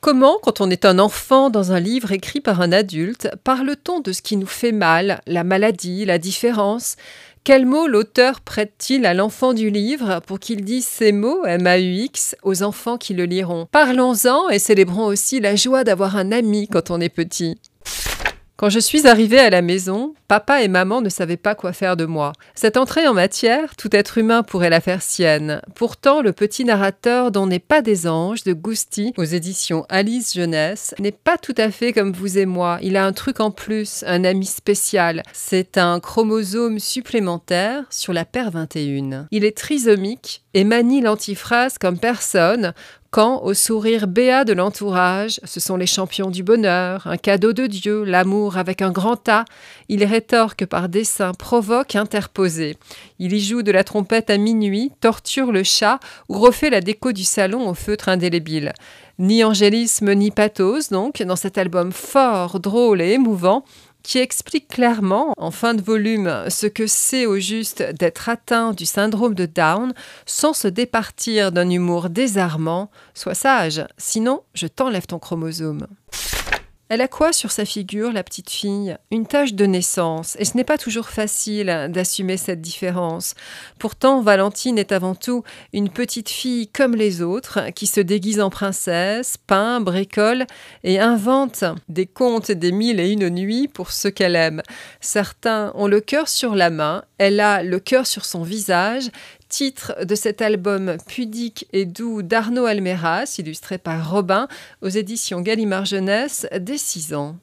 Comment, quand on est un enfant dans un livre écrit par un adulte, parle-t-on de ce qui nous fait mal, la maladie, la différence? Quels mots l'auteur prête-t-il à l'enfant du livre pour qu'il dise ces mots, M-A-U-X, aux enfants qui le liront? Parlons-en et célébrons aussi la joie d'avoir un ami quand on est petit. Quand je suis arrivée à la maison, papa et maman ne savaient pas quoi faire de moi. Cette entrée en matière, tout être humain pourrait la faire sienne. Pourtant, le petit narrateur dont n'est pas des anges de Gousti aux éditions Alice Jeunesse n'est pas tout à fait comme vous et moi. Il a un truc en plus, un ami spécial. C'est un chromosome supplémentaire sur la paire 21. Il est trisomique et manie l'antiphrase comme personne, quand, au sourire béat de l'entourage, ce sont les champions du bonheur, un cadeau de Dieu, l'amour avec un grand A, il rétorque par dessein, provoque, interposé. Il y joue de la trompette à minuit, torture le chat ou refait la déco du salon au feutre indélébile. Ni angélisme ni pathos, donc, dans cet album fort, drôle et émouvant, qui explique clairement, en fin de volume, ce que c'est au juste d'être atteint du syndrome de Down sans se départir d'un humour désarmant. Sois sage, sinon je t'enlève ton chromosome. Elle a quoi sur sa figure, la petite fille? Une tache de naissance, et ce n'est pas toujours facile d'assumer cette différence. Pourtant, Valentine est avant tout une petite fille comme les autres, qui se déguise en princesse, peint, bricole et invente des contes des mille et une nuits pour ceux qu'elle aime. Certains ont le cœur sur la main, elle a le cœur sur son visage, titre de cet album pudique et doux d'Arnaud Almeras, illustré par Robin, aux éditions Gallimard Jeunesse, dès 6 ans.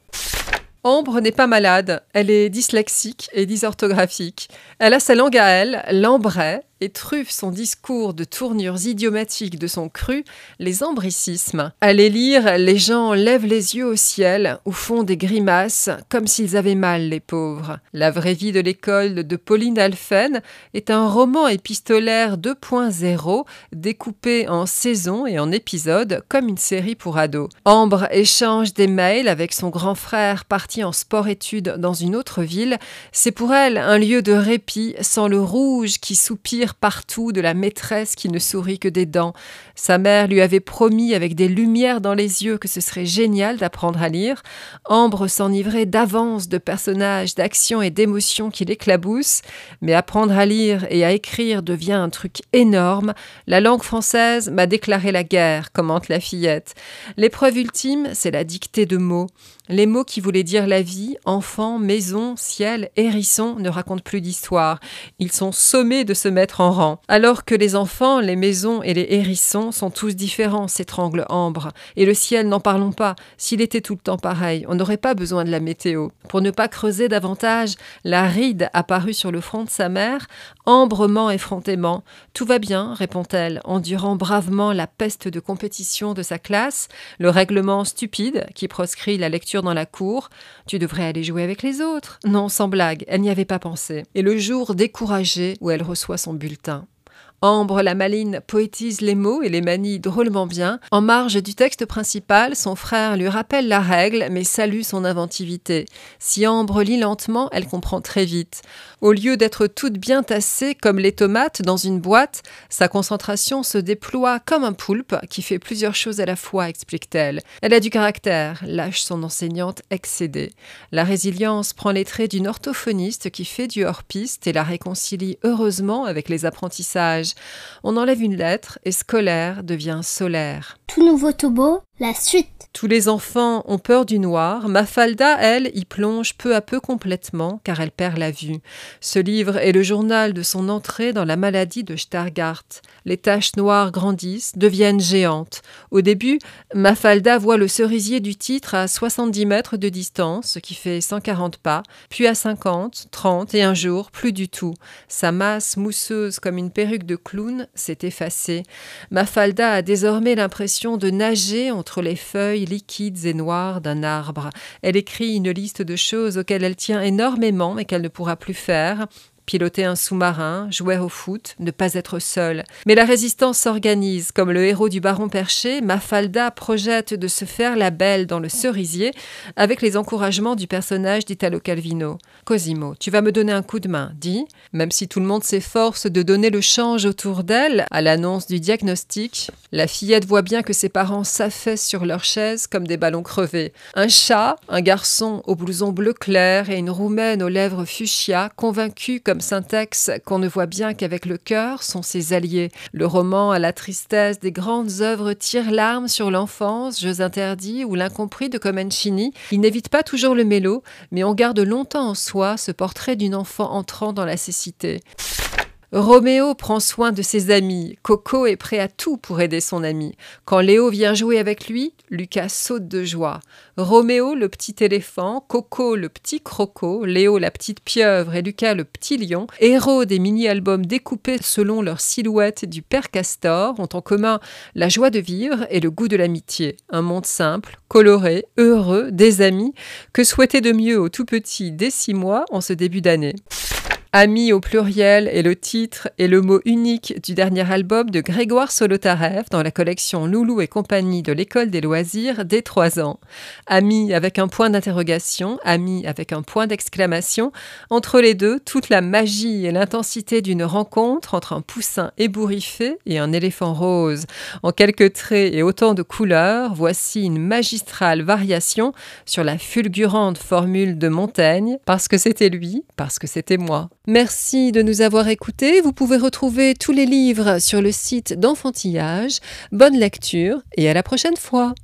Ambre n'est pas malade, elle est dyslexique et dysorthographique. Elle a sa langue à elle, l'ambray, et truffe son discours de tournures idiomatiques de son cru, les ambricismes. À les lire, les gens lèvent les yeux au ciel ou font des grimaces comme s'ils avaient mal, les pauvres. La vraie vie de l'école de Pauline Alphen est un roman épistolaire 2.0 découpé en saisons et en épisodes comme une série pour ados. Ambre échange des mails avec son grand frère parti en sport-études dans une autre ville. C'est pour elle un lieu de répit sans le rouge qui soupire partout de la maîtresse qui ne sourit que des dents. Sa mère lui avait promis avec des lumières dans les yeux que ce serait génial d'apprendre à lire. Ambre s'enivrait d'avance de personnages, d'actions et d'émotions qui l'éclaboussent, mais apprendre à lire et à écrire devient un truc énorme. La langue française m'a déclaré la guerre, commente la fillette. L'épreuve ultime, c'est la dictée de mots. Les mots qui voulaient dire la vie, enfant, maison, ciel, hérisson, ne racontent plus d'histoire. Ils sont sommés de se mettre rang. Alors que les enfants, les maisons et les hérissons sont tous différents, s'étrangle Ambre. Et le ciel, n'en parlons pas. S'il était tout le temps pareil, on n'aurait pas besoin de la météo. Pour ne pas creuser davantage la ride apparue sur le front de sa mère, Ambre ment effrontément. Tout va bien, répond-elle, endurant bravement la peste de compétition de sa classe, le règlement stupide qui proscrit la lecture dans la cour. Tu devrais aller jouer avec les autres. Non, sans blague, elle n'y avait pas pensé. Et le jour découragé où elle reçoit son bulletin. Ambre la maline poétise les mots et les manie drôlement bien. En marge du texte principal, son frère lui rappelle la règle, mais salue son inventivité. Si Ambre lit lentement, elle comprend très vite. Au lieu d'être toute bien tassée comme les tomates dans une boîte, sa concentration se déploie comme un poulpe qui fait plusieurs choses à la fois, explique-t-elle. Elle a du caractère, lâche son enseignante excédée. La résilience prend les traits d'une orthophoniste qui fait du hors-piste et la réconcilie heureusement avec les apprentissages on enlève une lettre et scolaire devient solaire. Tout nouveau Tobo, la suite. Tous les enfants ont peur du noir. Mafalda, elle, y plonge peu à peu complètement car elle perd la vue. Ce livre est le journal de son entrée dans la maladie de Stargardt. Les taches noires grandissent, deviennent géantes. Au début, Mafalda voit le cerisier du titre à 70 mètres de distance, ce qui fait 140 pas, puis à 50, 30 et un jour, plus du tout. Sa masse mousseuse comme une perruque de clown s'est effacée. Mafalda a désormais l'impression de nager entre les feuilles liquides et noires d'un arbre. Elle écrit une liste de choses auxquelles elle tient énormément mais qu'elle ne pourra plus faire piloter un sous-marin, jouer au foot, ne pas être seul. Mais la résistance s'organise. Comme le héros du baron perché, Mafalda projette de se faire la belle dans le cerisier avec les encouragements du personnage d'Italo Calvino. Cosimo, tu vas me donner un coup de main, dit, même si tout le monde s'efforce de donner le change autour d'elle à l'annonce du diagnostic. La fillette voit bien que ses parents s'affaissent sur leur chaise comme des ballons crevés. Un chat, un garçon au blouson bleu clair et une roumaine aux lèvres fuchsia, convaincus comme Syntax qu'on ne voit bien qu'avec le cœur, sont ses alliés. Le roman à la tristesse des grandes œuvres tire l'arme sur l'enfance, Jeux interdits ou l'incompris de Comencini. Il n'évite pas toujours le mélo, mais on garde longtemps en soi ce portrait d'une enfant entrant dans la cécité. Roméo prend soin de ses amis. Coco est prêt à tout pour aider son ami. Quand Léo vient jouer avec lui, Lucas saute de joie. Roméo, le petit éléphant, Coco, le petit croco, Léo, la petite pieuvre et Lucas, le petit lion, héros des mini-albums découpés selon leur silhouette du père Castor, ont en commun la joie de vivre et le goût de l'amitié. Un monde simple, coloré, heureux, des amis. Que souhaiter de mieux au tout petit dès six mois en ce début d'année Ami au pluriel est le titre et le mot unique du dernier album de Grégoire Solotarev dans la collection Loulou et compagnie de l'école des loisirs dès 3 ans. Ami avec un point d'interrogation, ami avec un point d'exclamation. Entre les deux, toute la magie et l'intensité d'une rencontre entre un poussin ébouriffé et un éléphant rose. En quelques traits et autant de couleurs, voici une magistrale variation sur la fulgurante formule de Montaigne, parce que c'était lui, parce que c'était moi. Merci de nous avoir écoutés. Vous pouvez retrouver tous les livres sur le site d'Enfantillage. Bonne lecture et à la prochaine fois.